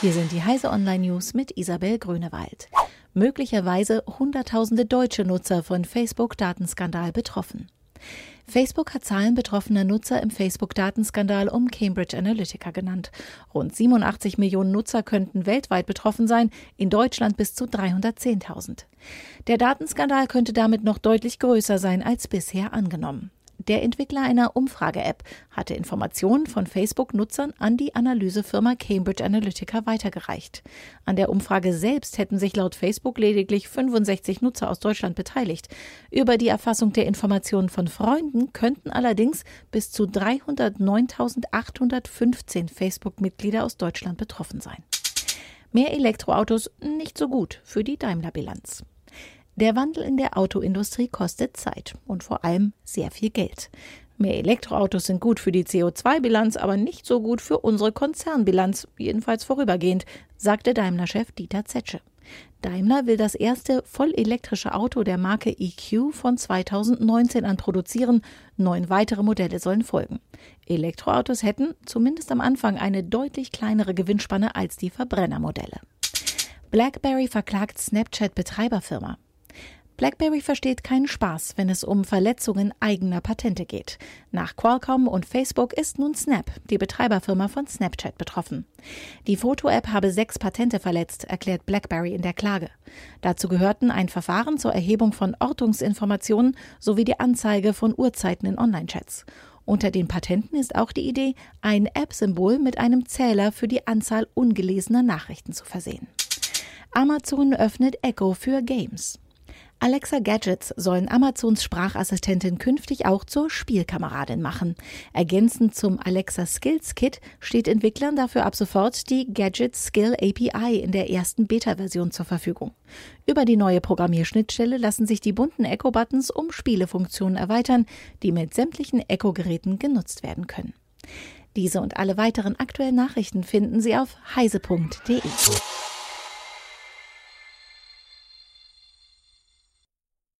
Hier sind die Heise Online News mit Isabel Grünewald. Möglicherweise Hunderttausende deutsche Nutzer von Facebook-Datenskandal betroffen. Facebook hat Zahlen betroffener Nutzer im Facebook-Datenskandal um Cambridge Analytica genannt. Rund 87 Millionen Nutzer könnten weltweit betroffen sein, in Deutschland bis zu 310.000. Der Datenskandal könnte damit noch deutlich größer sein als bisher angenommen. Der Entwickler einer Umfrage-App hatte Informationen von Facebook-Nutzern an die Analysefirma Cambridge Analytica weitergereicht. An der Umfrage selbst hätten sich laut Facebook lediglich 65 Nutzer aus Deutschland beteiligt. Über die Erfassung der Informationen von Freunden könnten allerdings bis zu 309.815 Facebook-Mitglieder aus Deutschland betroffen sein. Mehr Elektroautos nicht so gut für die Daimler-Bilanz. Der Wandel in der Autoindustrie kostet Zeit und vor allem sehr viel Geld. Mehr Elektroautos sind gut für die CO2-Bilanz, aber nicht so gut für unsere Konzernbilanz, jedenfalls vorübergehend, sagte Daimler-Chef Dieter Zetsche. Daimler will das erste vollelektrische Auto der Marke EQ von 2019 an produzieren. Neun weitere Modelle sollen folgen. Elektroautos hätten zumindest am Anfang eine deutlich kleinere Gewinnspanne als die Verbrennermodelle. BlackBerry verklagt Snapchat-Betreiberfirma. BlackBerry versteht keinen Spaß, wenn es um Verletzungen eigener Patente geht. Nach Qualcomm und Facebook ist nun Snap, die Betreiberfirma von Snapchat, betroffen. Die Foto-App habe sechs Patente verletzt, erklärt BlackBerry in der Klage. Dazu gehörten ein Verfahren zur Erhebung von Ortungsinformationen sowie die Anzeige von Uhrzeiten in Online-Chats. Unter den Patenten ist auch die Idee, ein App-Symbol mit einem Zähler für die Anzahl ungelesener Nachrichten zu versehen. Amazon öffnet Echo für Games. Alexa Gadgets sollen Amazons Sprachassistentin künftig auch zur Spielkameradin machen. Ergänzend zum Alexa Skills Kit steht Entwicklern dafür ab sofort die Gadget Skill API in der ersten Beta-Version zur Verfügung. Über die neue Programmierschnittstelle lassen sich die bunten Echo-Buttons um Spielefunktionen erweitern, die mit sämtlichen Echo-Geräten genutzt werden können. Diese und alle weiteren aktuellen Nachrichten finden Sie auf heise.de.